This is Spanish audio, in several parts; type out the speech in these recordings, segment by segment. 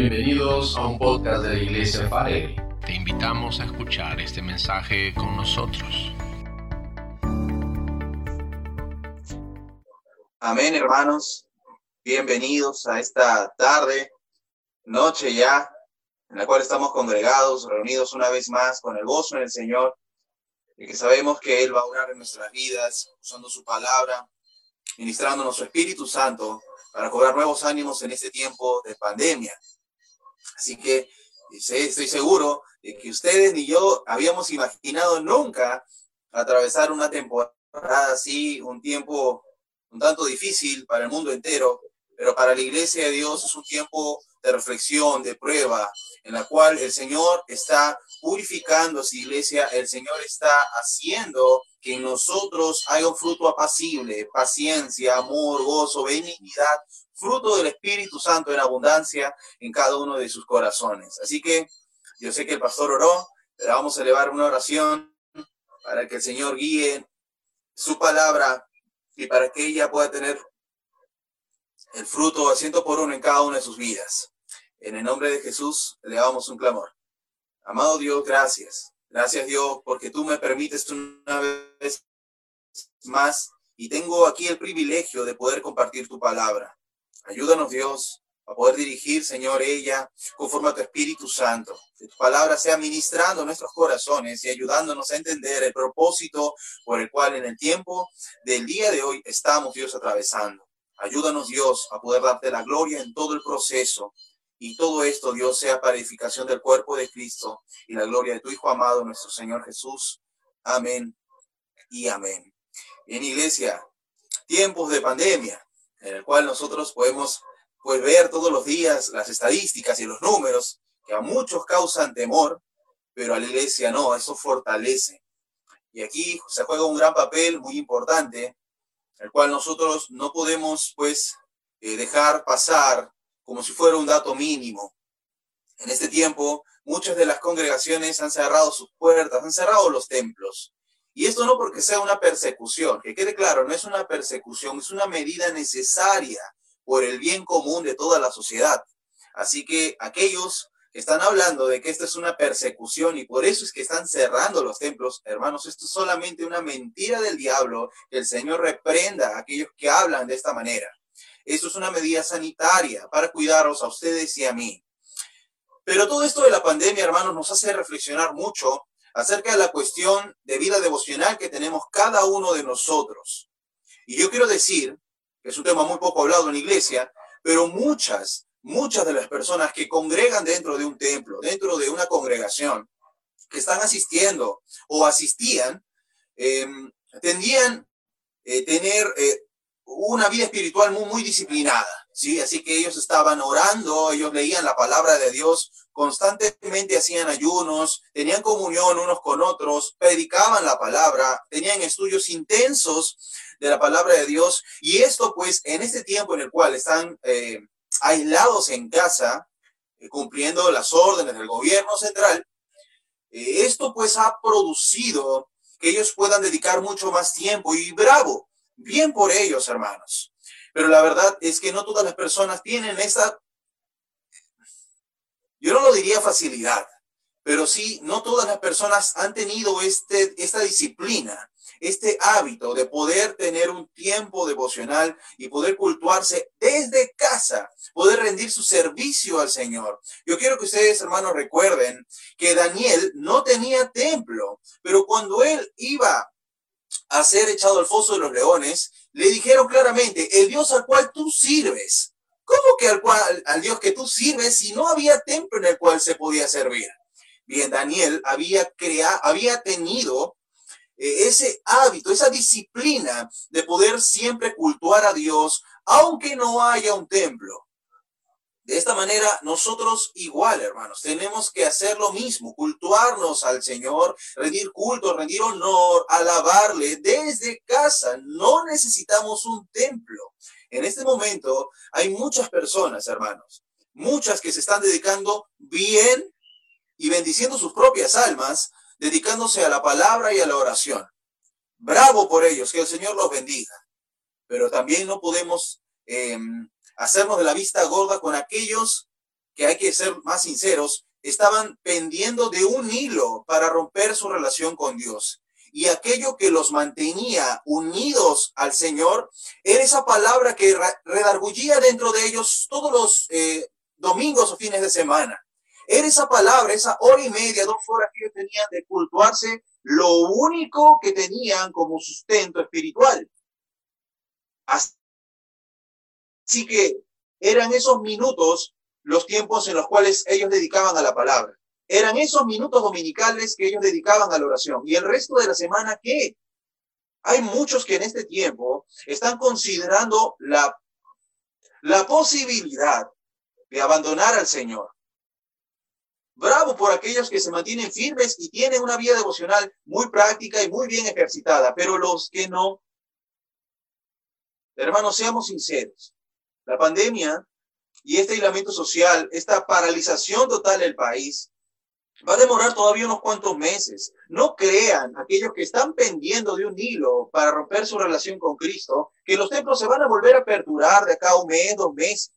Bienvenidos a un podcast de la Iglesia Farelli. Te invitamos a escuchar este mensaje con nosotros. Amén, hermanos. Bienvenidos a esta tarde, noche ya, en la cual estamos congregados, reunidos una vez más con el gozo en el Señor, y que sabemos que Él va a orar en nuestras vidas, usando su palabra, ministrándonos su Espíritu Santo para cobrar nuevos ánimos en este tiempo de pandemia. Así que estoy seguro de que ustedes ni yo habíamos imaginado nunca atravesar una temporada así, un tiempo un tanto difícil para el mundo entero, pero para la iglesia de Dios es un tiempo de reflexión, de prueba, en la cual el Señor está purificando su iglesia, el Señor está haciendo que en nosotros haya un fruto apacible, paciencia, amor, gozo, benignidad, fruto del Espíritu Santo en abundancia en cada uno de sus corazones. Así que yo sé que el pastor oró, pero vamos a elevar una oración para que el Señor guíe su palabra y para que ella pueda tener el fruto a ciento por uno en cada una de sus vidas. En el nombre de Jesús le damos un clamor. Amado Dios, gracias. Gracias Dios porque tú me permites una vez más y tengo aquí el privilegio de poder compartir tu palabra. Ayúdanos Dios a poder dirigir, Señor, ella conforme a tu Espíritu Santo. Que tu palabra sea ministrando nuestros corazones y ayudándonos a entender el propósito por el cual en el tiempo del día de hoy estamos, Dios, atravesando. Ayúdanos, Dios, a poder darte la gloria en todo el proceso. Y todo esto, Dios, sea para edificación del cuerpo de Cristo y la gloria de tu Hijo amado, nuestro Señor Jesús. Amén y amén. En iglesia, tiempos de pandemia, en el cual nosotros podemos pues, ver todos los días las estadísticas y los números que a muchos causan temor, pero a la iglesia no, eso fortalece. Y aquí se juega un gran papel muy importante el cual nosotros no podemos pues eh, dejar pasar como si fuera un dato mínimo. En este tiempo, muchas de las congregaciones han cerrado sus puertas, han cerrado los templos. Y esto no porque sea una persecución, que quede claro, no es una persecución, es una medida necesaria por el bien común de toda la sociedad. Así que aquellos están hablando de que esta es una persecución y por eso es que están cerrando los templos. Hermanos, esto es solamente una mentira del diablo. Que el Señor reprenda a aquellos que hablan de esta manera. Esto es una medida sanitaria para cuidaros a ustedes y a mí. Pero todo esto de la pandemia, hermanos, nos hace reflexionar mucho acerca de la cuestión de vida devocional que tenemos cada uno de nosotros. Y yo quiero decir, que es un tema muy poco hablado en la iglesia, pero muchas muchas de las personas que congregan dentro de un templo, dentro de una congregación, que están asistiendo o asistían, eh, tendían eh, tener eh, una vida espiritual muy, muy disciplinada, ¿sí? Así que ellos estaban orando, ellos leían la palabra de Dios, constantemente hacían ayunos, tenían comunión unos con otros, predicaban la palabra, tenían estudios intensos de la palabra de Dios, y esto pues en este tiempo en el cual están eh, aislados en casa, eh, cumpliendo las órdenes del gobierno central, eh, esto pues ha producido que ellos puedan dedicar mucho más tiempo y bravo, bien por ellos, hermanos. Pero la verdad es que no todas las personas tienen esa, yo no lo diría facilidad, pero sí, no todas las personas han tenido este, esta disciplina este hábito de poder tener un tiempo devocional y poder cultuarse desde casa, poder rendir su servicio al Señor. Yo quiero que ustedes, hermanos, recuerden que Daniel no tenía templo, pero cuando él iba a ser echado al foso de los leones, le dijeron claramente, el Dios al cual tú sirves. ¿Cómo que al, cual, al Dios que tú sirves si no había templo en el cual se podía servir? Bien, Daniel había creado, había tenido eh, ese hábito, esa disciplina de poder siempre cultuar a Dios, aunque no haya un templo. De esta manera, nosotros igual, hermanos, tenemos que hacer lo mismo, cultuarnos al Señor, rendir culto, rendir honor, alabarle desde casa. No necesitamos un templo. En este momento hay muchas personas, hermanos, muchas que se están dedicando bien y bendiciendo sus propias almas dedicándose a la palabra y a la oración. Bravo por ellos, que el Señor los bendiga. Pero también no podemos em, hacernos de la vista gorda con aquellos que hay que ser más sinceros, estaban pendiendo de un hilo para romper su relación con Dios. Y aquello que los mantenía unidos al Señor era esa palabra que redargullía dentro de ellos todos los eh, domingos o fines de semana. Era esa palabra, esa hora y media, dos horas que ellos tenían de cultuarse, lo único que tenían como sustento espiritual. Así que eran esos minutos los tiempos en los cuales ellos dedicaban a la palabra. Eran esos minutos dominicales que ellos dedicaban a la oración. ¿Y el resto de la semana qué? Hay muchos que en este tiempo están considerando la, la posibilidad de abandonar al Señor. Bravo por aquellos que se mantienen firmes y tienen una vida devocional muy práctica y muy bien ejercitada, pero los que no, hermanos, seamos sinceros. La pandemia y este aislamiento social, esta paralización total del país, va a demorar todavía unos cuantos meses. No crean aquellos que están pendiendo de un hilo para romper su relación con Cristo, que los templos se van a volver a aperturar de acá a un mes, dos meses.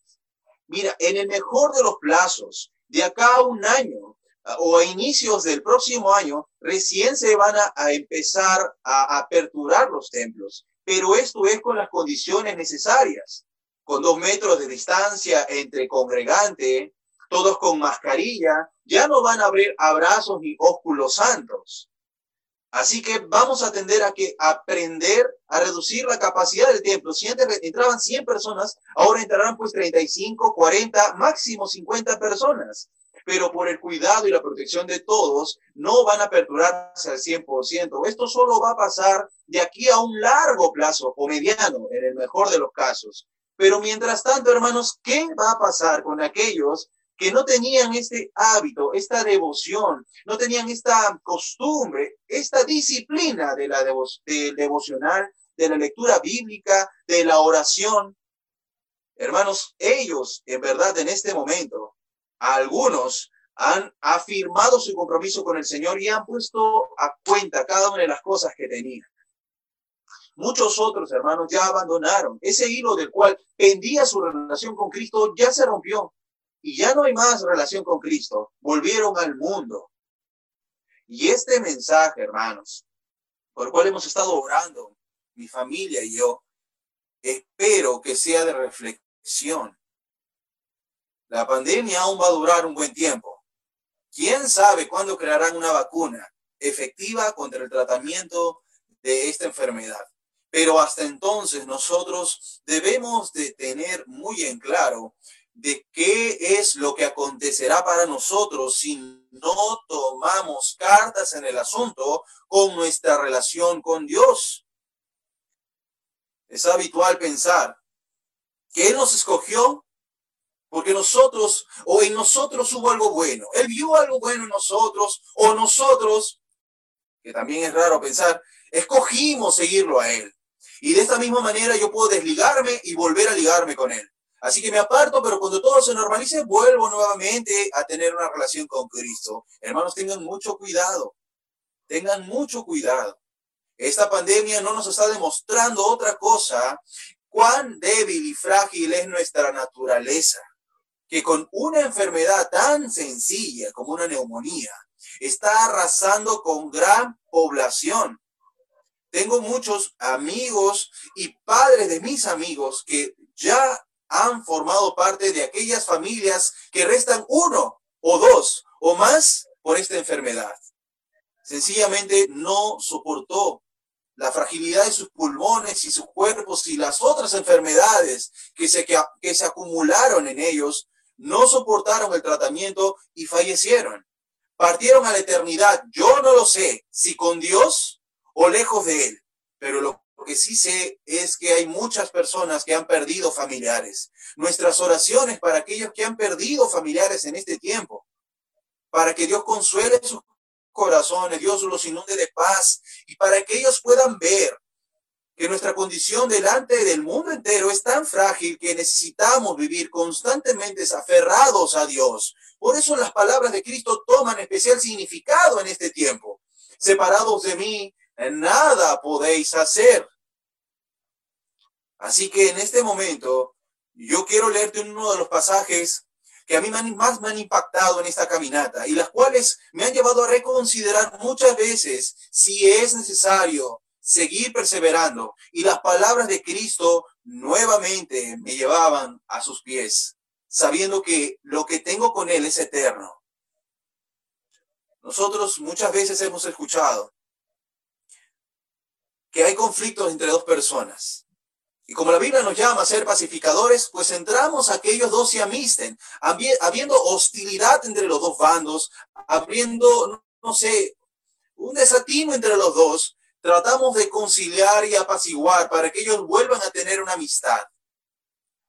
Mira, en el mejor de los plazos, de acá a un año o a inicios del próximo año, recién se van a, empezar a aperturar los templos. Pero esto es con las condiciones necesarias, con dos metros de distancia entre congregante, todos con mascarilla, ya no van a haber abrazos ni ósculos santos. Así que vamos a tender a que aprender a reducir la capacidad del templo. Si antes entraban 100 personas, ahora entrarán pues 35, 40, máximo 50 personas. Pero por el cuidado y la protección de todos, no van a aperturarse al 100%. Esto solo va a pasar de aquí a un largo plazo o mediano, en el mejor de los casos. Pero mientras tanto, hermanos, ¿qué va a pasar con aquellos que no tenían este hábito, esta devoción, no tenían esta costumbre, esta disciplina de la del devocional, de la lectura bíblica, de la oración. Hermanos, ellos en verdad en este momento, algunos han afirmado su compromiso con el Señor y han puesto a cuenta cada una de las cosas que tenían. Muchos otros hermanos ya abandonaron. Ese hilo del cual pendía su relación con Cristo ya se rompió y ya no hay más relación con Cristo, volvieron al mundo. Y este mensaje, hermanos, por el cual hemos estado orando, mi familia y yo, espero que sea de reflexión. La pandemia aún va a durar un buen tiempo. ¿Quién sabe cuándo crearán una vacuna efectiva contra el tratamiento de esta enfermedad? Pero hasta entonces nosotros debemos de tener muy en claro de qué es lo que acontecerá para nosotros si no tomamos cartas en el asunto con nuestra relación con Dios. Es habitual pensar que Él nos escogió porque nosotros o en nosotros hubo algo bueno. Él vio algo bueno en nosotros o nosotros, que también es raro pensar, escogimos seguirlo a Él. Y de esta misma manera yo puedo desligarme y volver a ligarme con Él. Así que me aparto, pero cuando todo se normalice, vuelvo nuevamente a tener una relación con Cristo. Hermanos, tengan mucho cuidado. Tengan mucho cuidado. Esta pandemia no nos está demostrando otra cosa, cuán débil y frágil es nuestra naturaleza, que con una enfermedad tan sencilla como una neumonía, está arrasando con gran población. Tengo muchos amigos y padres de mis amigos que ya han formado parte de aquellas familias que restan uno o dos o más por esta enfermedad. Sencillamente no soportó la fragilidad de sus pulmones y sus cuerpos y las otras enfermedades que se, que, se acumularon en ellos, no soportaron el tratamiento y fallecieron. Partieron a la eternidad. Yo no lo sé si con Dios o lejos de Él, pero lo que sí sé es que hay muchas personas que han perdido familiares. Nuestras oraciones para aquellos que han perdido familiares en este tiempo, para que Dios consuele sus corazones, Dios los inunde de paz y para que ellos puedan ver que nuestra condición delante del mundo entero es tan frágil que necesitamos vivir constantemente aferrados a Dios. Por eso las palabras de Cristo toman especial significado en este tiempo. Separados de mí, nada podéis hacer. Así que en este momento yo quiero leerte uno de los pasajes que a mí más me han impactado en esta caminata y las cuales me han llevado a reconsiderar muchas veces si es necesario seguir perseverando. Y las palabras de Cristo nuevamente me llevaban a sus pies, sabiendo que lo que tengo con Él es eterno. Nosotros muchas veces hemos escuchado que hay conflictos entre dos personas. Y como la Biblia nos llama a ser pacificadores, pues entramos a que ellos dos se amisten, habiendo hostilidad entre los dos bandos, habiendo, no sé, un desatino entre los dos, tratamos de conciliar y apaciguar para que ellos vuelvan a tener una amistad.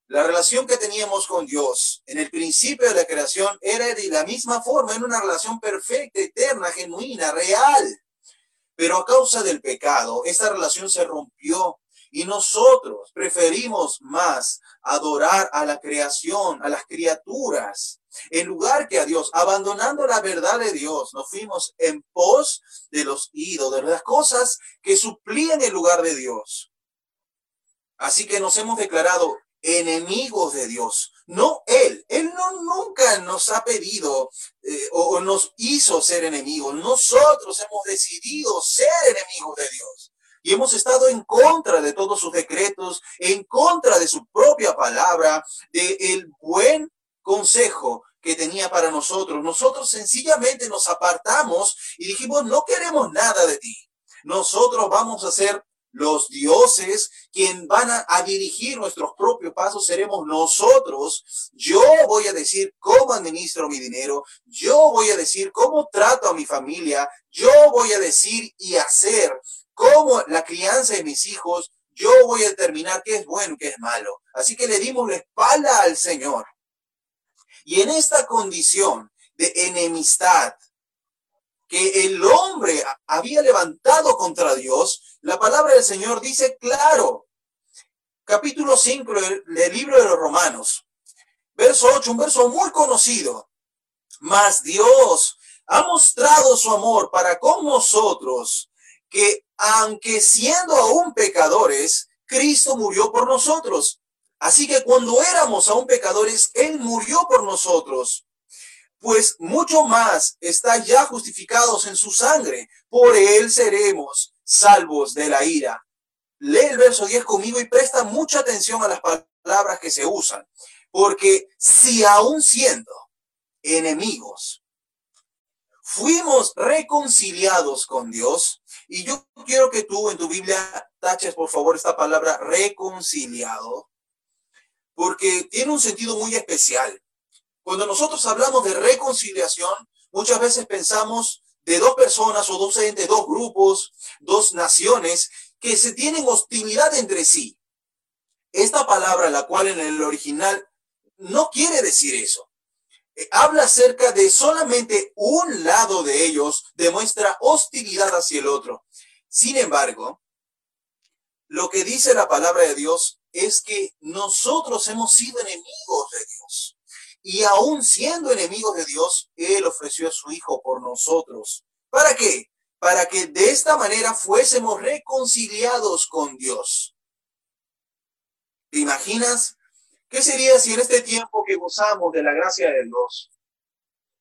La relación que teníamos con Dios en el principio de la creación era de la misma forma, en una relación perfecta, eterna, genuina, real. Pero a causa del pecado, esa relación se rompió y nosotros preferimos más adorar a la creación, a las criaturas, en lugar que a Dios. Abandonando la verdad de Dios, nos fuimos en pos de los ídolos, de las cosas que suplían el lugar de Dios. Así que nos hemos declarado enemigos de Dios, no Él. Él no, nunca nos ha pedido eh, o nos hizo ser enemigos. Nosotros hemos decidido ser enemigos de Dios y hemos estado en contra de todos sus decretos, en contra de su propia palabra, de el buen consejo que tenía para nosotros. Nosotros sencillamente nos apartamos y dijimos, no queremos nada de ti. Nosotros vamos a ser los dioses, quien van a, a, dirigir nuestros propios pasos seremos nosotros. Yo voy a decir cómo administro mi dinero, yo voy a decir cómo trato a mi familia, yo voy a decir y hacer cómo la crianza de mis hijos, yo voy a determinar qué es bueno qué es malo. Así que le dimos la espalda al Señor. Y en esta condición de enemistad que el hombre había levantado contra Dios, la palabra del Señor dice claro, capítulo 5 del libro de los Romanos, verso 8, un verso muy conocido. Mas Dios ha mostrado su amor para con nosotros, que aunque siendo aún pecadores, Cristo murió por nosotros. Así que cuando éramos aún pecadores, Él murió por nosotros. Pues mucho más está ya justificados en su sangre. Por Él seremos salvos de la ira. Lee el verso 10 conmigo y presta mucha atención a las palabras que se usan. Porque si aún siendo enemigos, fuimos reconciliados con Dios, y yo quiero que tú en tu Biblia taches, por favor, esta palabra reconciliado, porque tiene un sentido muy especial. Cuando nosotros hablamos de reconciliación, muchas veces pensamos de dos personas o dos entes, dos grupos, dos naciones que se tienen hostilidad entre sí. Esta palabra, la cual en el original no quiere decir eso. Eh, habla acerca de solamente un lado de ellos demuestra hostilidad hacia el otro. Sin embargo, lo que dice la palabra de Dios es que nosotros hemos sido enemigos de Dios. Y aún siendo enemigos de Dios, Él ofreció a su Hijo por nosotros. ¿Para qué? Para que de esta manera fuésemos reconciliados con Dios. ¿Te imaginas ¿Qué sería si en este tiempo que gozamos de la gracia de Dios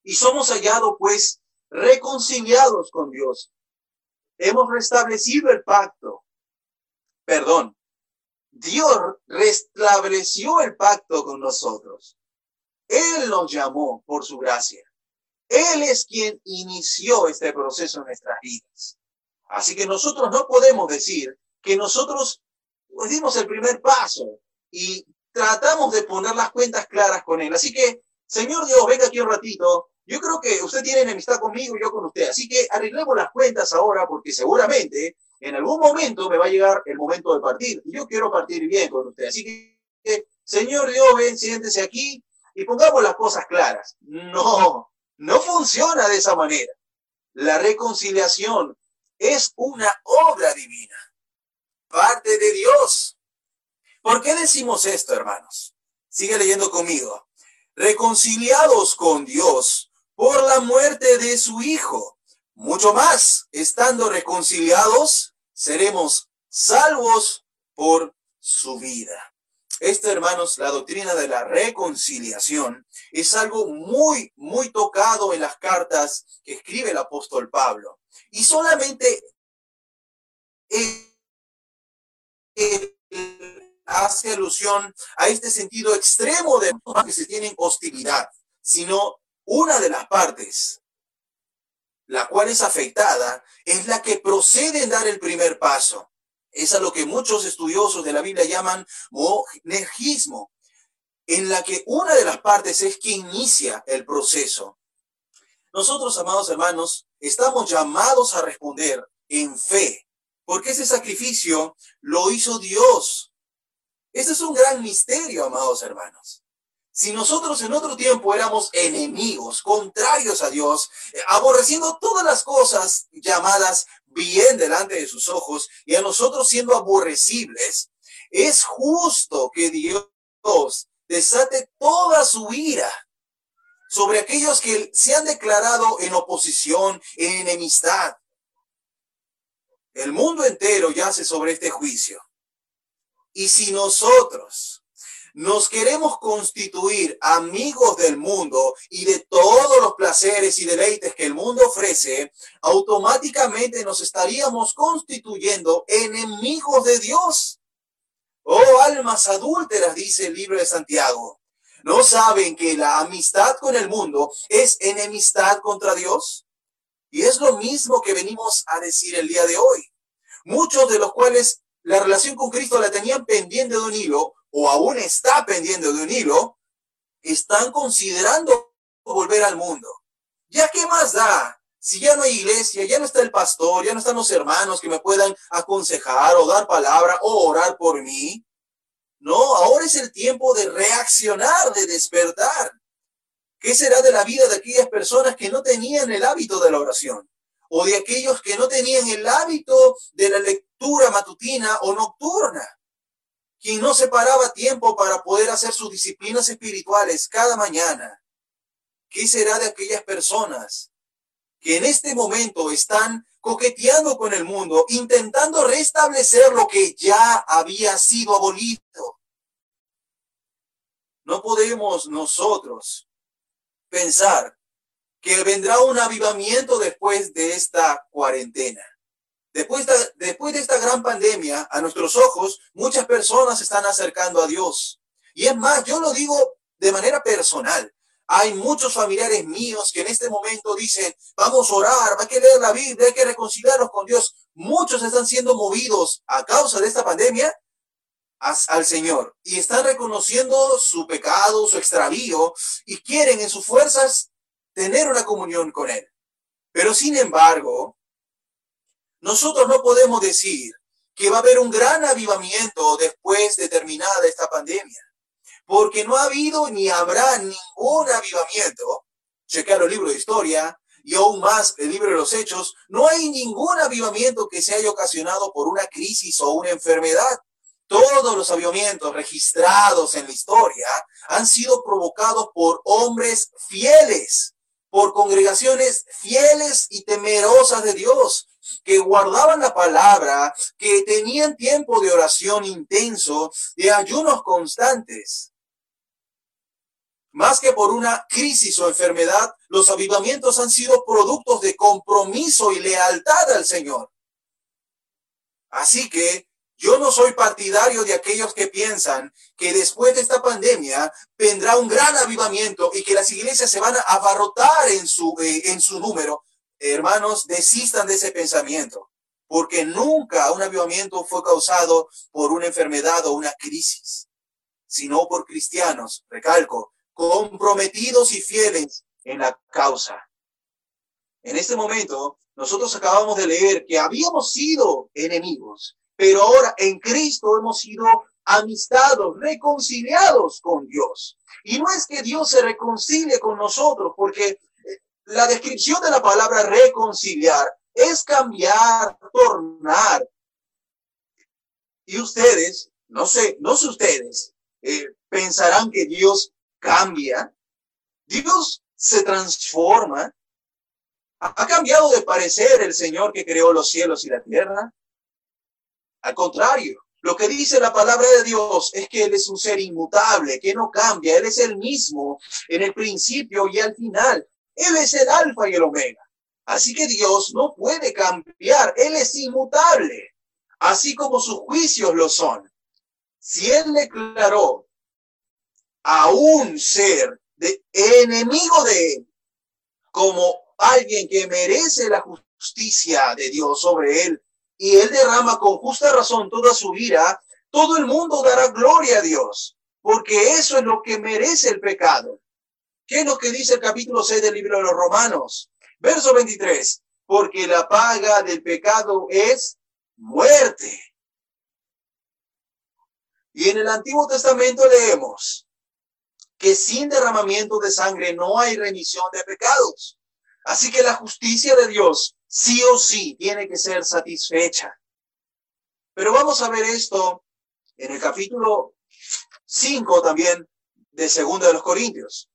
y somos hallados pues reconciliados con Dios, hemos restablecido el pacto? Perdón, Dios restableció el pacto con nosotros. Él nos llamó por su gracia. Él es quien inició este proceso en nuestras vidas. Así que nosotros no podemos decir que nosotros dimos el primer paso y tratamos de poner las cuentas claras con él. Así que, Señor Dios, venga aquí un ratito. Yo creo que usted tiene enemistad conmigo y yo con usted. Así que arreglemos las cuentas ahora porque seguramente en algún momento me va a llegar el momento de partir. Yo quiero partir bien con usted. Así que, Señor Dios, ven, siéntese aquí y pongamos las cosas claras. No, no funciona de esa manera. La reconciliación es una obra divina, parte de Dios. ¿Por qué decimos esto, hermanos? Sigue leyendo conmigo. Reconciliados con Dios por la muerte de su Hijo. Mucho más, estando reconciliados, seremos salvos por su vida. Esto, hermanos, la doctrina de la reconciliación es algo muy, muy tocado en las cartas que escribe el apóstol Pablo. Y solamente hace alusión a este sentido extremo de que se tienen hostilidad, sino una de las partes, la cual es afectada, es la que procede en dar el primer paso. Es a lo que muchos estudiosos de la Biblia llaman monergismo, en la que una de las partes es quien inicia el proceso. Nosotros, amados hermanos, estamos llamados a responder en fe, porque ese sacrificio lo hizo Dios. Este es un gran misterio, amados hermanos. Si nosotros en otro tiempo éramos enemigos, contrarios a Dios, eh, aborreciendo todas las cosas llamadas bien delante de sus ojos y a nosotros siendo aborrecibles, es justo que Dios desate toda su ira sobre aquellos que se han declarado en oposición, en enemistad. El mundo entero yace sobre este juicio. Y si nosotros nos queremos constituir amigos del mundo y de todos los placeres y deleites que el mundo ofrece, automáticamente nos estaríamos constituyendo enemigos de Dios. Oh, almas adúlteras, dice el libro de Santiago. ¿No saben que la amistad con el mundo es enemistad contra Dios? Y es lo mismo que venimos a decir el día de hoy. Muchos de los cuales la relación con Cristo la tenían pendiente de un hilo, o aún está pendiente de un hilo, están considerando volver al mundo. ¿Ya qué más da? Si ya no hay iglesia, ya no está el pastor, ya no están los hermanos que me puedan aconsejar o dar palabra o orar por mí. No, ahora es el tiempo de reaccionar, de despertar. ¿Qué será de la vida de aquellas personas que no tenían el hábito de la oración? O de aquellos que no tenían el hábito de la lectura matutina o nocturna quien no separaba tiempo para poder hacer sus disciplinas espirituales cada mañana. ¿Qué será de aquellas personas que en este momento están coqueteando con el mundo, intentando restablecer lo que ya había sido abolido? No podemos nosotros pensar que vendrá un avivamiento después de esta cuarentena. Después de, después de esta gran pandemia, a nuestros ojos, muchas personas se están acercando a Dios. Y es más, yo lo digo de manera personal. Hay muchos familiares míos que en este momento dicen, vamos a orar, hay que leer la Biblia, hay que reconciliarnos con Dios. Muchos están siendo movidos a causa de esta pandemia al Señor y están reconociendo su pecado, su extravío y quieren en sus fuerzas tener una comunión con Él. Pero sin embargo, nosotros no podemos decir que va a haber un gran avivamiento después de terminada esta pandemia, porque no ha habido ni habrá ningún avivamiento. Chequear el libro de historia y aún más el libro de los hechos, no hay ningún avivamiento que se haya ocasionado por una crisis o una enfermedad. Todos los avivamientos registrados en la historia han sido provocados por hombres fieles, por congregaciones fieles y temerosas de Dios, que guardaban la palabra, que tenían tiempo de oración intenso, de ayunos constantes. Más que por una crisis o enfermedad, los avivamientos han sido productos de compromiso y lealtad al Señor. Así que yo no soy partidario de aquellos que piensan que después de esta pandemia vendrá un gran avivamiento y que las iglesias se van a abarrotar en su, eh, en su número hermanos, desistan de ese pensamiento, porque nunca un avivamiento fue causado por una enfermedad o una crisis, sino por cristianos, recalco, comprometidos y fieles en la causa. En este momento, nosotros acabamos de leer que habíamos sido enemigos, pero ahora en Cristo hemos sido amistados, reconciliados con Dios. Y no es que Dios se reconcilie con nosotros, porque la descripción de la palabra reconciliar es cambiar, tornar. Y ustedes, no sé, no sé ustedes, eh, pensarán que Dios cambia. Dios se transforma. ¿Ha cambiado de parecer el Señor que creó los cielos y la tierra? Al contrario, Lo que dice la palabra de Dios es que Él es un ser inmutable, que no cambia. Él es el mismo en el principio y al final. Él es el alfa y el omega. Así que Dios no puede cambiar. Él es inmutable, así como sus juicios lo son. Si Él declaró a un ser de, enemigo de Él como alguien que merece la justicia de Dios sobre Él, y él derrama con justa razón toda su ira, todo el mundo dará gloria a Dios, porque eso es lo que merece el pecado. ¿Qué es lo que dice el capítulo 6 del libro de los Romanos? Verso 23, porque la paga del pecado es muerte. Y en el Antiguo Testamento leemos que sin derramamiento de sangre no hay remisión de pecados. Así que la justicia de Dios sí o sí tiene que ser satisfecha. Pero vamos a ver esto en el capítulo 5 también de Segunda de los Corintios.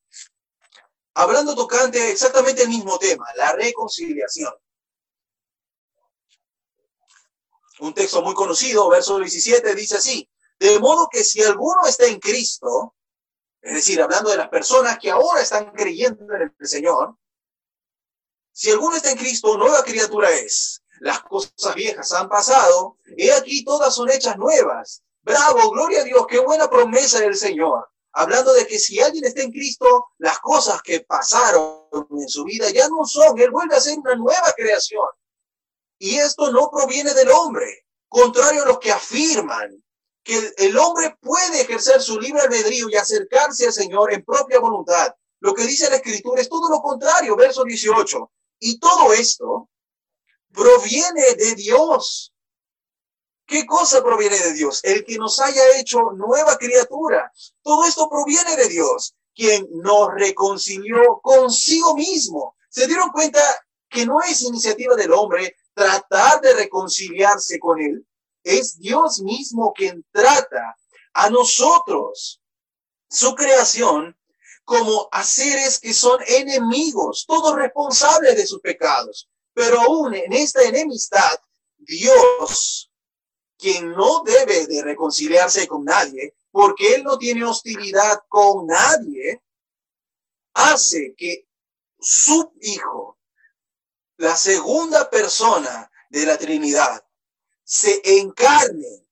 Hablando tocante exactamente el mismo tema, la reconciliación. Un texto muy conocido, verso 17, dice así, de modo que si alguno está en Cristo, es decir, hablando de las personas que ahora están creyendo en el Señor, si alguno está en Cristo, nueva criatura es. Las cosas viejas han pasado, y aquí todas son hechas nuevas. Bravo, gloria a Dios, qué buena promesa del Señor. Hablando de que si alguien está en Cristo, las cosas que pasaron en su vida ya no son, Él vuelve a ser una nueva creación. Y esto no proviene del hombre, contrario a los que afirman que el hombre puede ejercer su libre albedrío y acercarse al Señor en propia voluntad. Lo que dice la Escritura es todo lo contrario, verso 18. Y todo esto proviene de Dios. ¿Qué cosa proviene de Dios? El que nos haya hecho nueva criatura. Todo esto proviene de Dios, quien nos reconcilió consigo mismo. ¿Se dieron cuenta que no es iniciativa del hombre tratar de reconciliarse con él? Es Dios mismo quien trata a nosotros, su creación, como a seres que son enemigos, todos responsables de sus pecados. Pero aún en esta enemistad, Dios, quien no debe de reconciliarse con nadie, porque Él no tiene hostilidad con nadie, hace que su Hijo, la segunda persona de la Trinidad, se encarne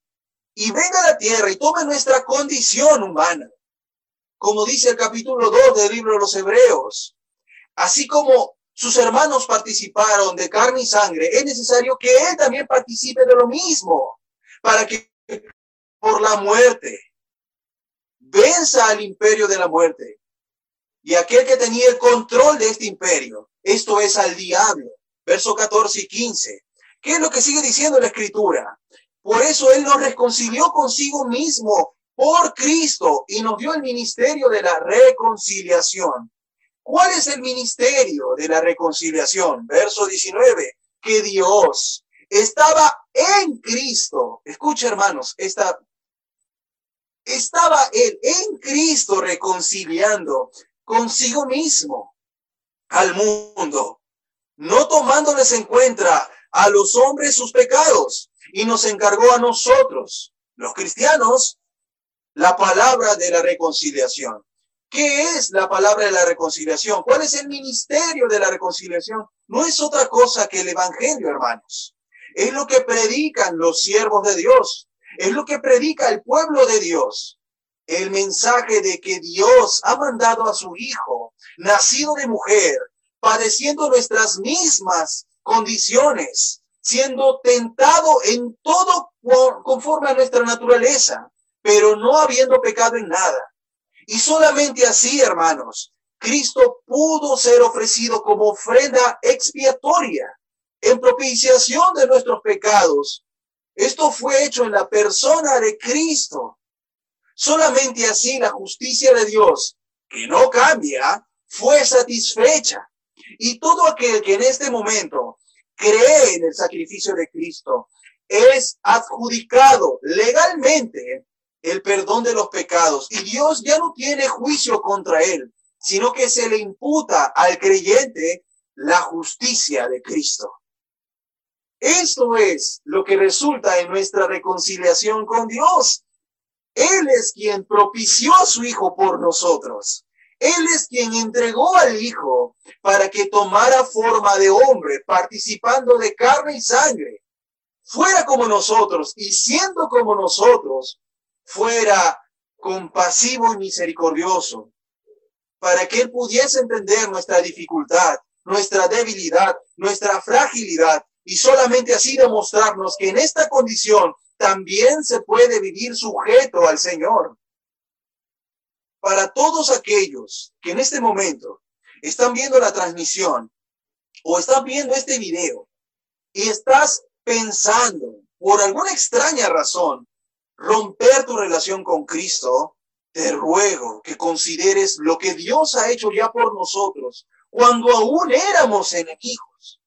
y venga a la tierra y tome nuestra condición humana como dice el capítulo 2 del libro de los Hebreos. Así como sus hermanos participaron de carne y sangre, es necesario que él también participe de lo mismo, para que por la muerte venza al imperio de la muerte. Y aquel que tenía el control de este imperio, esto es al diablo. Verso 14 y 15. ¿Qué es lo que sigue diciendo la escritura? Por eso él nos reconcilió consigo mismo por Cristo y nos dio el ministerio de la reconciliación. ¿Cuál es el ministerio de la reconciliación? Verso 19, que Dios estaba en Cristo. Escucha, hermanos, esta, estaba él en Cristo reconciliando consigo mismo al mundo, no tomándoles en cuenta a los hombres sus pecados, y nos encargó a nosotros, los cristianos, la palabra de la reconciliación. ¿Qué es la palabra de la reconciliación? ¿Cuál es el ministerio de la reconciliación? No es otra cosa que el Evangelio, hermanos. Es lo que predican los siervos de Dios. Es lo que predica el pueblo de Dios. El mensaje de que Dios ha mandado a su Hijo, nacido de mujer, padeciendo nuestras mismas condiciones, siendo tentado en todo conforme a nuestra naturaleza, pero no habiendo pecado en nada. Y solamente así, hermanos, Cristo pudo ser ofrecido como ofrenda expiatoria en propiciación de nuestros pecados. Esto fue hecho en la persona de Cristo. Solamente así la justicia de Dios, que no cambia, fue satisfecha. Y todo aquel que en este momento cree en el sacrificio de Cristo es adjudicado legalmente el perdón de los pecados. Y Dios ya no tiene juicio contra él, sino que se le imputa al creyente la justicia de Cristo. Esto es lo que resulta en nuestra reconciliación con Dios. Él es quien propició a su Hijo por nosotros. Él es quien entregó al Hijo para que tomara forma de hombre, participando de carne y sangre. Fuera como nosotros y siendo como nosotros, fuera compasivo y misericordioso, para que Él pudiese entender nuestra dificultad, nuestra debilidad, nuestra fragilidad, y solamente así demostrarnos que en esta condición también se puede vivir sujeto al Señor. Para todos aquellos que en este momento están viendo la transmisión o están viendo este video y estás pensando por alguna extraña razón romper tu relación con Cristo, te ruego que consideres lo que Dios ha hecho ya por nosotros cuando aún éramos enemigos.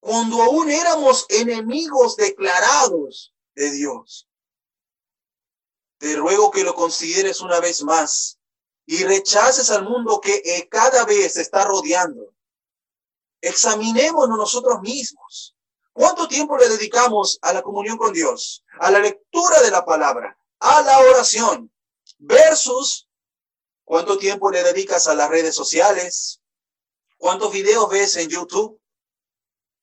Cuando aún éramos enemigos declarados de Dios. Te ruego que lo consideres una vez más y rechaces al mundo que eh, cada vez está rodeando. Examinémonos nosotros mismos. ¿Cuánto tiempo le dedicamos a la comunión con Dios, a la lectura de la palabra, a la oración, versus cuánto tiempo le dedicas a las redes sociales, cuántos videos ves en YouTube,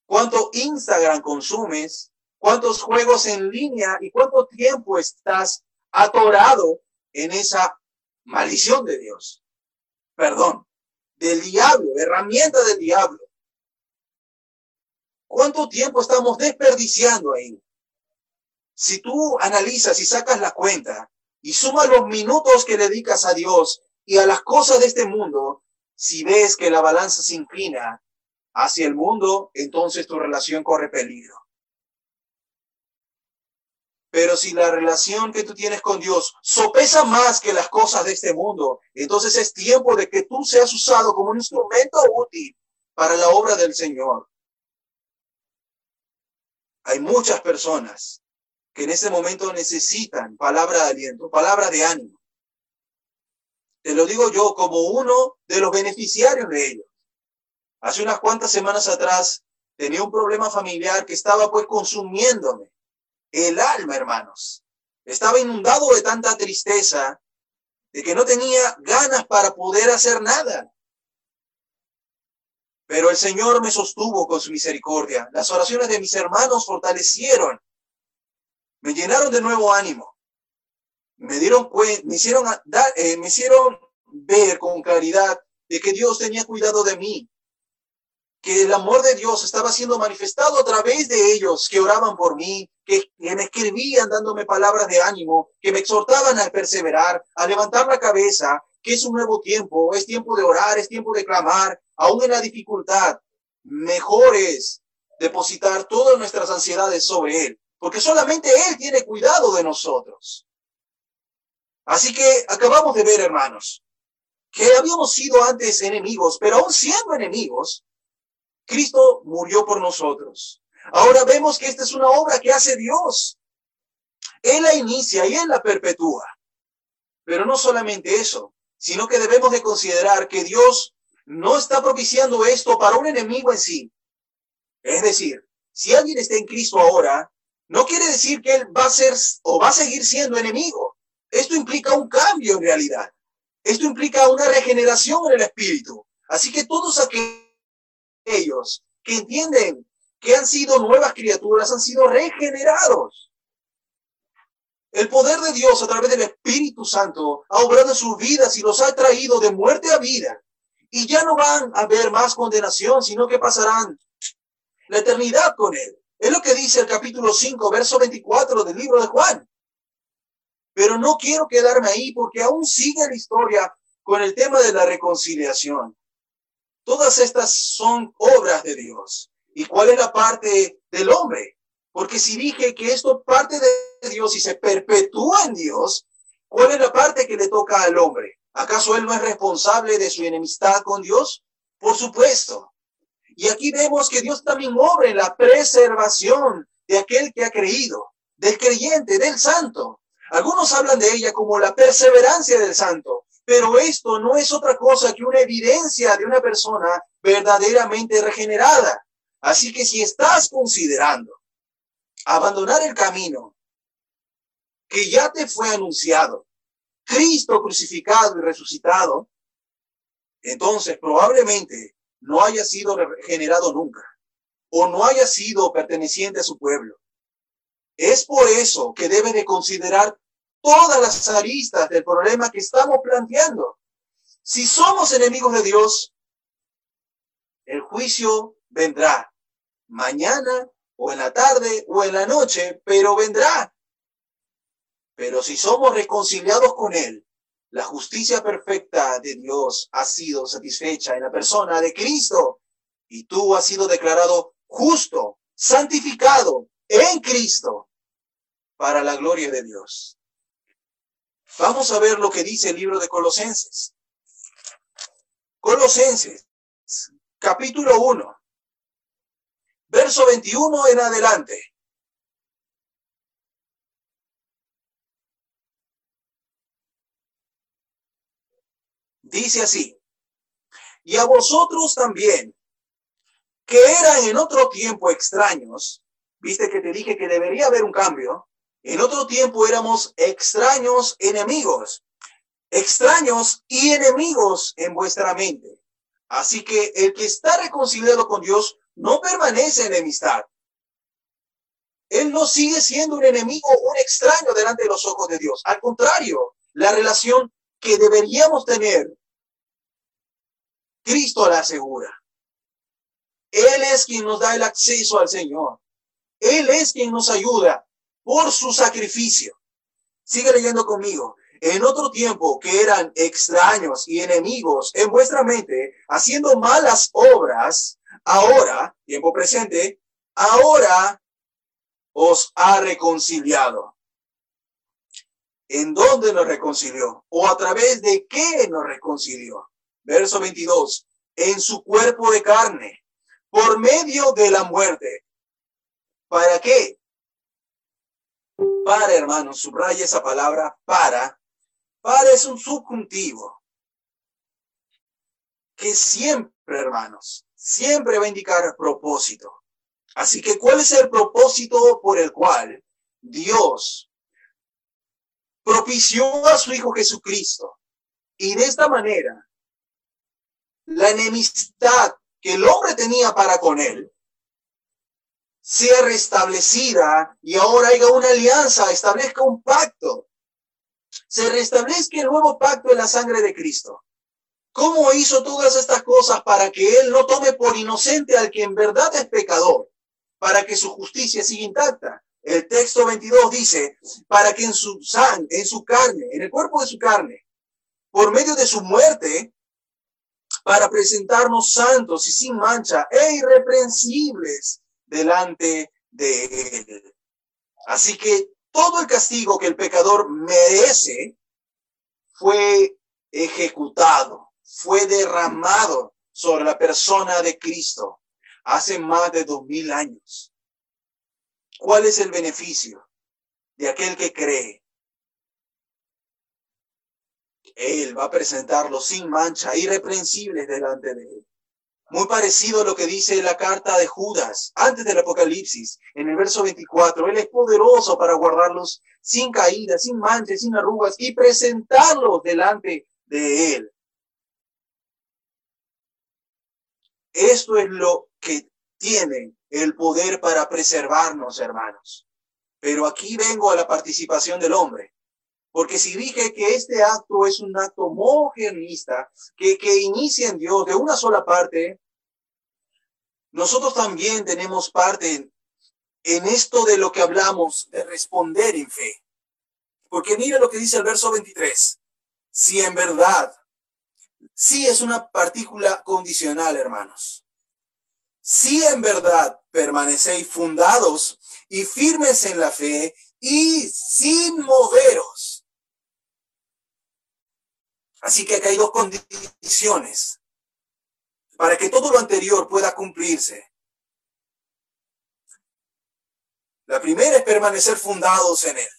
cuánto Instagram consumes, cuántos juegos en línea y cuánto tiempo estás atorado en esa maldición de Dios. Perdón, del diablo, herramienta del diablo. ¿Cuánto tiempo estamos desperdiciando ahí? Si tú analizas y sacas la cuenta y sumas los minutos que dedicas a Dios y a las cosas de este mundo, si ves que la balanza se inclina hacia el mundo, entonces tu relación corre peligro. Pero si la relación que tú tienes con Dios sopesa más que las cosas de este mundo, entonces es tiempo de que tú seas usado como un instrumento útil para la obra del Señor. Hay muchas personas que en este momento necesitan palabra de aliento, palabra de ánimo. Te lo digo yo como uno de los beneficiarios de ellos. Hace unas cuantas semanas atrás tenía un problema familiar que estaba pues consumiéndome el alma, hermanos. Estaba inundado de tanta tristeza de que no tenía ganas para poder hacer nada. Pero el Señor me sostuvo con su misericordia. Las oraciones de mis hermanos fortalecieron, me llenaron de nuevo ánimo. Me dieron me hicieron, eh, me hicieron ver con claridad de que Dios tenía cuidado de mí, que el amor de Dios estaba siendo manifestado a través de ellos que oraban por mí, que, me escribían dándome palabras de ánimo, que me exhortaban a perseverar, a levantar la cabeza, que es un nuevo tiempo, es tiempo de orar, es tiempo de clamar, aún en la dificultad, mejor es depositar todas nuestras ansiedades sobre Él, porque solamente Él tiene cuidado de nosotros. Así que acabamos de ver, hermanos, que habíamos sido antes enemigos, pero aún siendo enemigos, Cristo murió por nosotros. Ahora vemos que esta es una obra que hace Dios. Él la inicia y Él la perpetúa. Pero no solamente eso, sino que debemos de considerar que Dios no está propiciando esto para un enemigo en sí. Es decir, si alguien está en Cristo ahora, no quiere decir que él va a ser o va a seguir siendo enemigo. Esto implica un cambio en realidad. Esto implica una regeneración en el espíritu. Así que todos aquellos que entienden que han sido nuevas criaturas han sido regenerados. El poder de Dios a través del Espíritu Santo ha obrado en sus vidas y los ha traído de muerte a vida y ya no van a ver más condenación, sino que pasarán la eternidad con Él. Es lo que dice el capítulo 5, verso 24 del libro de Juan. Pero no quiero quedarme ahí porque aún sigue la historia con el tema de la reconciliación. Todas estas son obras de Dios. ¿Y cuál es la parte del hombre? Porque si dije que esto parte de Dios y se perpetúa en Dios, ¿cuál es la parte que le toca al hombre? ¿Acaso él no es responsable de su enemistad con Dios? Por supuesto. Y aquí vemos que Dios también obra en la preservación de aquel que ha creído, del creyente, del santo. Algunos hablan de ella como la perseverancia del santo, pero esto no es otra cosa que una evidencia de una persona verdaderamente regenerada. Así que si estás considerando abandonar el camino que ya te fue anunciado, Cristo crucificado y resucitado, entonces probablemente no haya sido regenerado nunca o no haya sido perteneciente a su pueblo. Es por eso que debe de considerar todas las aristas del problema que estamos planteando. Si somos enemigos de Dios, el juicio vendrá mañana o en la tarde o en la noche, pero vendrá. Pero si somos reconciliados con Él, la justicia perfecta de Dios ha sido satisfecha en la persona de Cristo y tú has sido declarado justo, santificado en Cristo para la gloria de Dios. Vamos a ver lo que dice el libro de Colosenses. Colosenses, capítulo 1, verso 21 en adelante. Dice así, y a vosotros también, que eran en otro tiempo extraños, viste que te dije que debería haber un cambio, en otro tiempo éramos extraños enemigos, extraños y enemigos en vuestra mente. Así que el que está reconciliado con Dios no permanece en enemistad. Él no sigue siendo un enemigo, un extraño delante de los ojos de Dios. Al contrario, la relación que deberíamos tener, Cristo la asegura. Él es quien nos da el acceso al Señor. Él es quien nos ayuda por su sacrificio. Sigue leyendo conmigo. En otro tiempo que eran extraños y enemigos en vuestra mente, haciendo malas obras, ahora, tiempo presente, ahora os ha reconciliado. ¿En dónde nos reconcilió? ¿O a través de qué nos reconcilió? Verso 22. En su cuerpo de carne, por medio de la muerte. ¿Para qué? Para, hermanos, subraya esa palabra para. Para es un subjuntivo que siempre, hermanos, siempre va a indicar propósito. Así que, ¿cuál es el propósito por el cual Dios propició a su Hijo Jesucristo? Y de esta manera, la enemistad que el hombre tenía para con él sea restablecida y ahora haya una alianza, establezca un pacto. Se restablezca el nuevo pacto en la sangre de Cristo. ¿Cómo hizo todas estas cosas para que Él no tome por inocente al que en verdad es pecador, para que su justicia siga intacta? El texto 22 dice, para que en su sangre, en su carne, en el cuerpo de su carne, por medio de su muerte, para presentarnos santos y sin mancha e irreprensibles delante de él. Así que todo el castigo que el pecador merece fue ejecutado, fue derramado sobre la persona de Cristo hace más de dos mil años. ¿Cuál es el beneficio de aquel que cree? Él va a presentarlo sin mancha, irreprensibles delante de él. Muy parecido a lo que dice la carta de Judas antes del Apocalipsis, en el verso 24. Él es poderoso para guardarlos sin caída, sin manchas, sin arrugas y presentarlos delante de Él. Esto es lo que tiene el poder para preservarnos, hermanos. Pero aquí vengo a la participación del hombre. Porque si dije que este acto es un acto homogenista, que, que inicia en Dios de una sola parte, nosotros también tenemos parte en, en esto de lo que hablamos, de responder en fe. Porque mire lo que dice el verso 23. Si en verdad, si es una partícula condicional, hermanos. Si en verdad permanecéis fundados y firmes en la fe y sin moveros Así que acá hay dos condiciones para que todo lo anterior pueda cumplirse. La primera es permanecer fundados en Él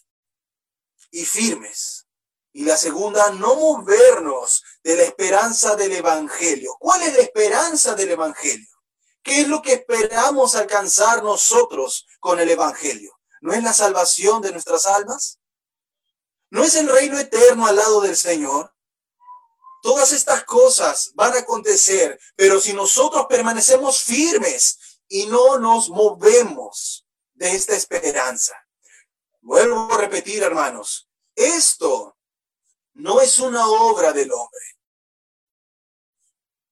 y firmes. Y la segunda, no movernos de la esperanza del Evangelio. ¿Cuál es la esperanza del Evangelio? ¿Qué es lo que esperamos alcanzar nosotros con el Evangelio? ¿No es la salvación de nuestras almas? ¿No es el reino eterno al lado del Señor? Todas estas cosas van a acontecer, pero si nosotros permanecemos firmes y no nos movemos de esta esperanza. Vuelvo a repetir, hermanos, esto no es una obra del hombre.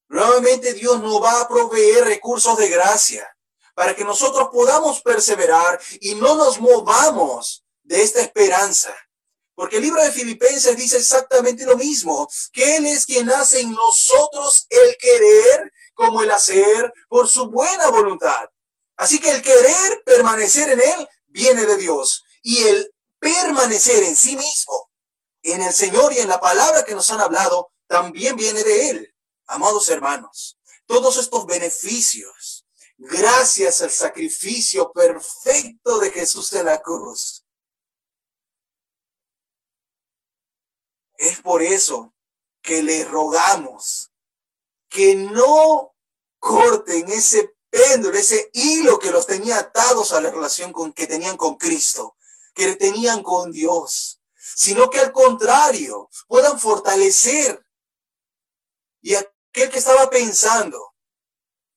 Nuevamente Dios nos va a proveer recursos de gracia para que nosotros podamos perseverar y no nos movamos de esta esperanza. Porque el libro de Filipenses dice exactamente lo mismo, que Él es quien hace en nosotros el querer como el hacer por su buena voluntad. Así que el querer permanecer en Él viene de Dios y el permanecer en sí mismo, en el Señor y en la palabra que nos han hablado, también viene de Él. Amados hermanos, todos estos beneficios, gracias al sacrificio perfecto de Jesús en la cruz, Es por eso que le rogamos que no corten ese péndulo, ese hilo que los tenía atados a la relación con, que tenían con Cristo, que tenían con Dios, sino que al contrario puedan fortalecer. Y aquel que estaba pensando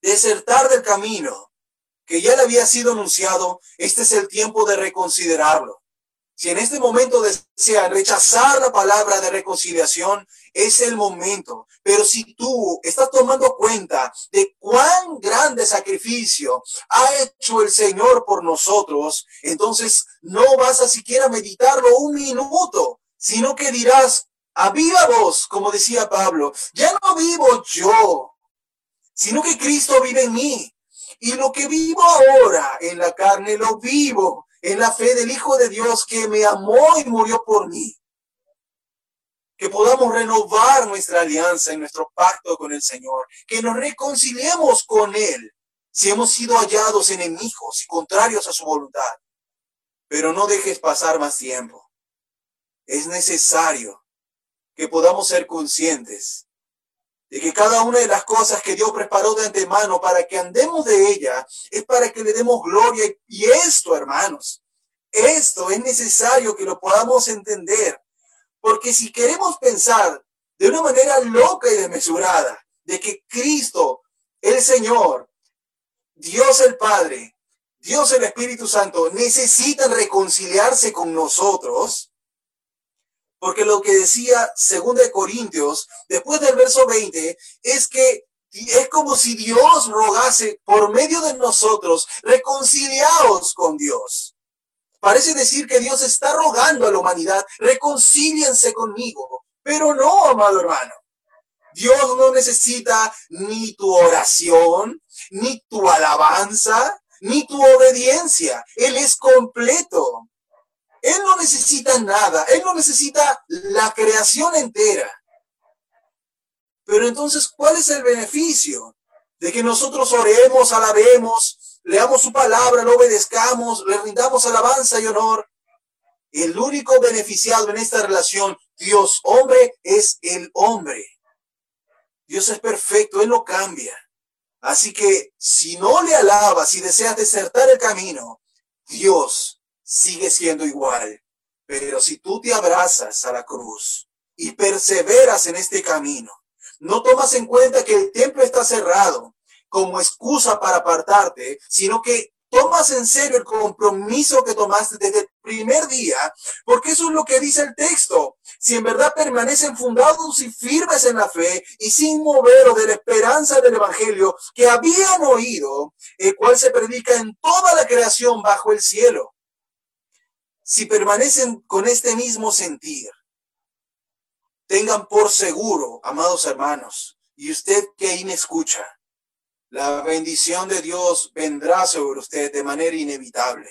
desertar del camino que ya le había sido anunciado, este es el tiempo de reconsiderarlo. Si en este momento desean rechazar la palabra de reconciliación, es el momento. Pero si tú estás tomando cuenta de cuán grande sacrificio ha hecho el Señor por nosotros, entonces no vas a siquiera meditarlo un minuto, sino que dirás, a viva voz, como decía Pablo, ya no vivo yo, sino que Cristo vive en mí. Y lo que vivo ahora en la carne, lo vivo en la fe del Hijo de Dios que me amó y murió por mí. Que podamos renovar nuestra alianza y nuestro pacto con el Señor. Que nos reconciliemos con Él si hemos sido hallados enemigos y contrarios a su voluntad. Pero no dejes pasar más tiempo. Es necesario que podamos ser conscientes de que cada una de las cosas que Dios preparó de antemano para que andemos de ella es para que le demos gloria. Y esto, hermanos, esto es necesario que lo podamos entender. Porque si queremos pensar de una manera loca y desmesurada de que Cristo, el Señor, Dios el Padre, Dios el Espíritu Santo necesitan reconciliarse con nosotros, porque lo que decía 2 Corintios, después del verso 20, es que es como si Dios rogase por medio de nosotros, reconciliaos con Dios. Parece decir que Dios está rogando a la humanidad, reconcíliense conmigo. Pero no, amado hermano. Dios no necesita ni tu oración, ni tu alabanza, ni tu obediencia. Él es completo. Él no necesita nada, Él no necesita la creación entera. Pero entonces, ¿cuál es el beneficio de que nosotros oremos, alabemos, leamos su palabra, lo obedezcamos, le rindamos alabanza y honor? El único beneficiado en esta relación, Dios hombre, es el hombre. Dios es perfecto, Él no cambia. Así que si no le alabas, si deseas desertar el camino, Dios sigue siendo igual. Pero si tú te abrazas a la cruz y perseveras en este camino, no tomas en cuenta que el templo está cerrado como excusa para apartarte, sino que tomas en serio el compromiso que tomaste desde el primer día, porque eso es lo que dice el texto. Si en verdad permanecen fundados y firmes en la fe y sin moveros de la esperanza del Evangelio que habían oído, el cual se predica en toda la creación bajo el cielo si permanecen con este mismo sentir, tengan por seguro, amados hermanos, y usted que ahí me escucha, la bendición de Dios vendrá sobre usted de manera inevitable.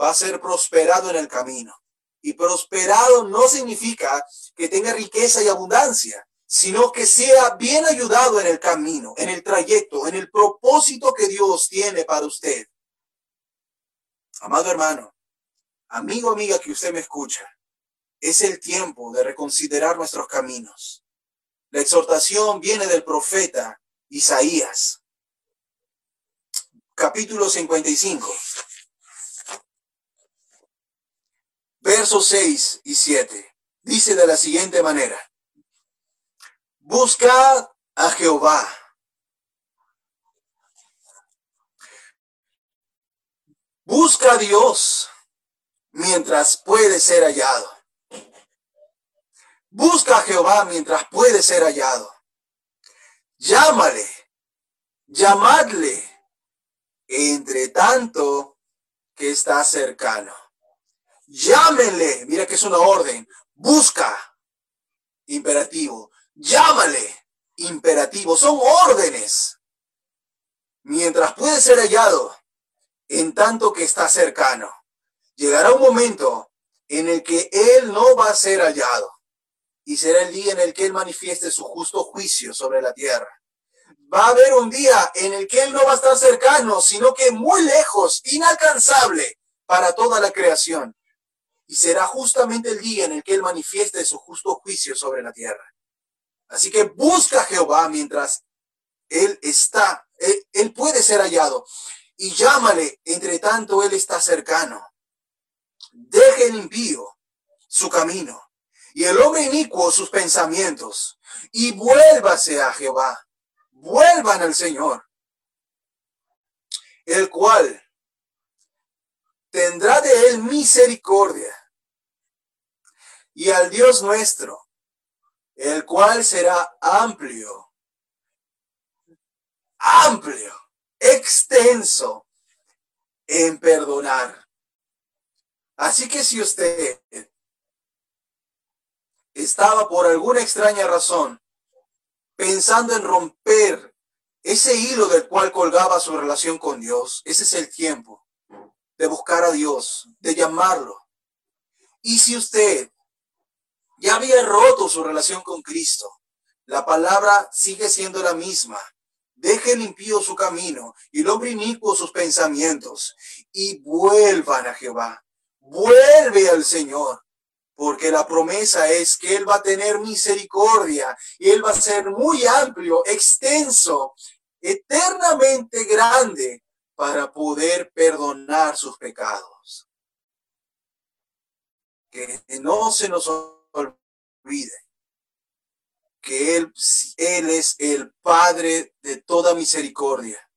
Va a ser prosperado en el camino. Y prosperado no significa que tenga riqueza y abundancia, sino que sea bien ayudado en el camino, en el trayecto, en el propósito que Dios tiene para usted. Amado hermano, amigo, amiga que usted me escucha, es el tiempo de reconsiderar nuestros caminos. La exhortación viene del profeta Isaías. capítulo 55, versos 6 y 7. Dice de la siguiente manera, buscad a Jehová. Busca a Dios mientras puede ser hallado. Busca a Jehová mientras puede ser hallado. Llámale, llamadle, entre tanto que está cercano. Llámenle, mira que es una orden. Busca, imperativo. Llámale, imperativo. Son órdenes. Mientras puede ser hallado, en tanto que está cercano. Llegará un momento en el que Él no va a ser hallado y será el día en el que Él manifieste su justo juicio sobre la tierra. Va a haber un día en el que Él no va a estar cercano, sino que muy lejos, inalcanzable para toda la creación. Y será justamente el día en el que Él manifieste su justo juicio sobre la tierra. Así que busca a Jehová mientras Él está, él, él puede ser hallado. Y llámale, entre tanto Él está cercano. Deje el impío su camino y el hombre inicuo sus pensamientos, y vuélvase a Jehová, vuelvan al Señor, el cual tendrá de él misericordia, y al Dios nuestro, el cual será amplio, amplio, extenso en perdonar. Así que si usted estaba por alguna extraña razón pensando en romper ese hilo del cual colgaba su relación con Dios. Ese es el tiempo de buscar a Dios, de llamarlo. Y si usted ya había roto su relación con Cristo, la palabra sigue siendo la misma. Deje limpio su camino y el hombre sus pensamientos y vuelvan a Jehová. Vuelve al Señor porque la promesa es que Él va a tener misericordia y Él va a ser muy amplio, extenso, eternamente grande para poder perdonar sus pecados. Que no se nos olvide que Él, Él es el Padre de toda misericordia,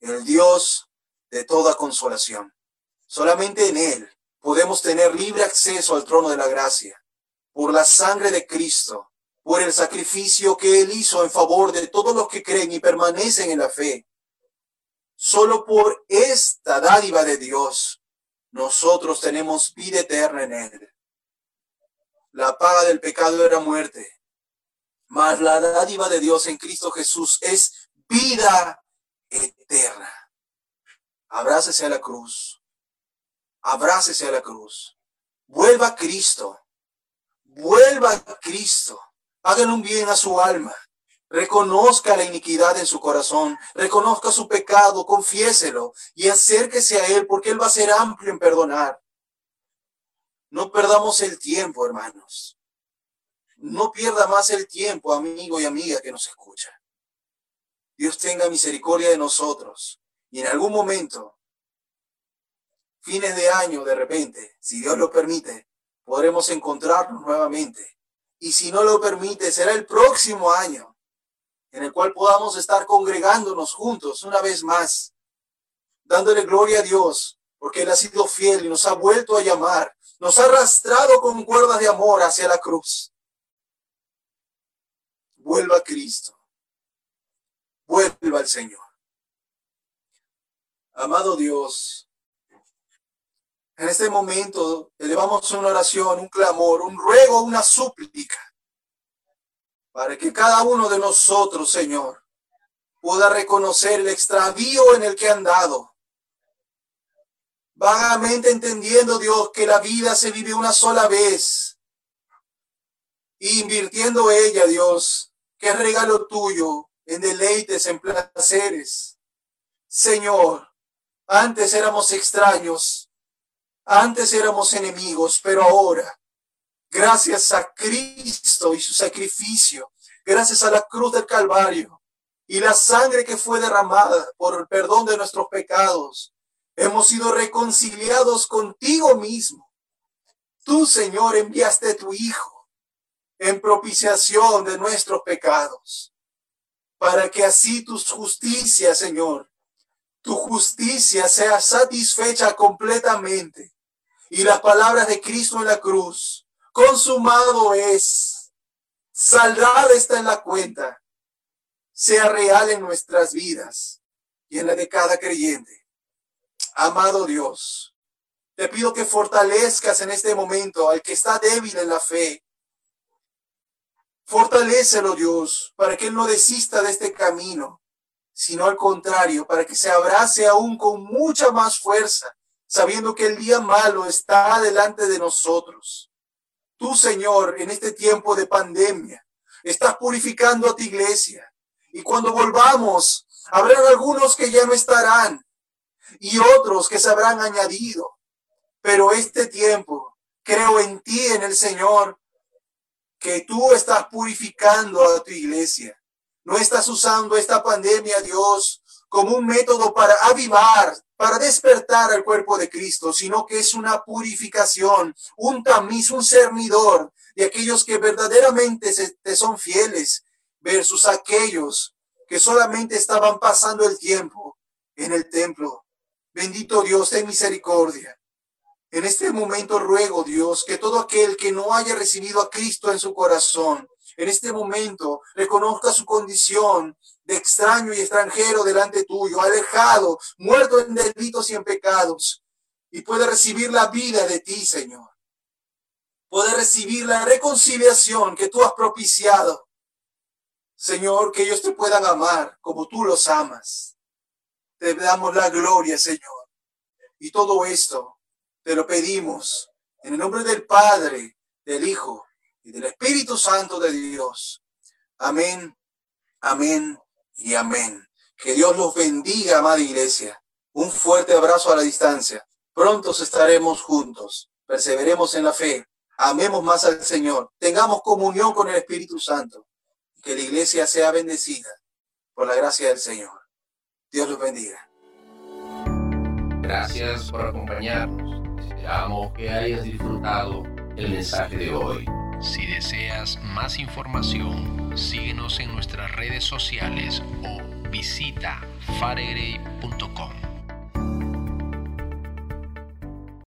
el Dios de toda consolación. Solamente en Él podemos tener libre acceso al trono de la gracia por la sangre de Cristo, por el sacrificio que Él hizo en favor de todos los que creen y permanecen en la fe. Solo por esta dádiva de Dios, nosotros tenemos vida eterna en Él. La paga del pecado era muerte, mas la dádiva de Dios en Cristo Jesús es vida eterna. Abrácese a la cruz abrácese a la cruz. Vuelva a Cristo. Vuelva a Cristo. Hagan un bien a su alma. Reconozca la iniquidad en su corazón. Reconozca su pecado. Confiéselo y acérquese a Él porque Él va a ser amplio en perdonar. No perdamos el tiempo, hermanos. No pierda más el tiempo, amigo y amiga que nos escucha. Dios tenga misericordia de nosotros y en algún momento fines de año, de repente, si Dios lo permite, podremos encontrarnos nuevamente. Y si no lo permite, será el próximo año en el cual podamos estar congregándonos juntos una vez más, dándole gloria a Dios, porque Él ha sido fiel y nos ha vuelto a llamar, nos ha arrastrado con cuerdas de amor hacia la cruz. Vuelva a Cristo, vuelva al Señor. Amado Dios, en este momento elevamos una oración, un clamor, un ruego, una súplica, para que cada uno de nosotros, Señor, pueda reconocer el extravío en el que han dado. Vagamente entendiendo, Dios, que la vida se vive una sola vez. invirtiendo ella, Dios, que regalo tuyo en deleites, en placeres. Señor, antes éramos extraños, antes éramos enemigos, pero ahora, gracias a Cristo y su sacrificio, gracias a la cruz del Calvario, y la sangre que fue derramada por el perdón de nuestros pecados, hemos sido reconciliados contigo mismo. Tú, Señor, enviaste a tu Hijo en propiciación de nuestros pecados, para que así tu justicia, Señor, tu justicia sea satisfecha completamente. Y las palabras de Cristo en la cruz, consumado es, saldrá esta en la cuenta sea real en nuestras vidas y en la de cada creyente. Amado Dios, te pido que fortalezcas en este momento al que está débil en la fe. Fortalécelo, Dios, para que no desista de este camino, sino al contrario, para que se abrace aún con mucha más fuerza, sabiendo que el día malo está delante de nosotros. Tú, Señor, en este tiempo de pandemia, estás purificando a tu iglesia y cuando volvamos, habrán algunos que ya no estarán y otros que se habrán añadido. Pero este tiempo, creo en ti, en el Señor, que tú estás purificando a tu iglesia. No estás usando esta pandemia, Dios, como un método para avivar, para despertar al cuerpo de Cristo, sino que es una purificación, un tamiz, un cernidor de aquellos que verdaderamente te son fieles versus aquellos que solamente estaban pasando el tiempo en el templo. Bendito Dios, ten misericordia. En este momento ruego, Dios, que todo aquel que no haya recibido a Cristo en su corazón, en este momento reconozca su condición de extraño y extranjero delante tuyo, alejado, muerto en delitos y en pecados, y puede recibir la vida de ti, Señor. Puede recibir la reconciliación que tú has propiciado Señor, que ellos te puedan amar como tú los amas. Te damos la gloria, Señor. Y todo esto te lo pedimos en el nombre del Padre, del Hijo y del Espíritu Santo de Dios. Amén, amén y amén. Que Dios los bendiga, amada iglesia. Un fuerte abrazo a la distancia. Pronto estaremos juntos. Perseveremos en la fe. Amemos más al Señor. Tengamos comunión con el Espíritu Santo que la iglesia sea bendecida por la gracia del Señor. Dios los bendiga. Gracias por acompañarnos. Esperamos que hayas disfrutado el mensaje de hoy. Si deseas más información, síguenos en nuestras redes sociales o visita faregray.com.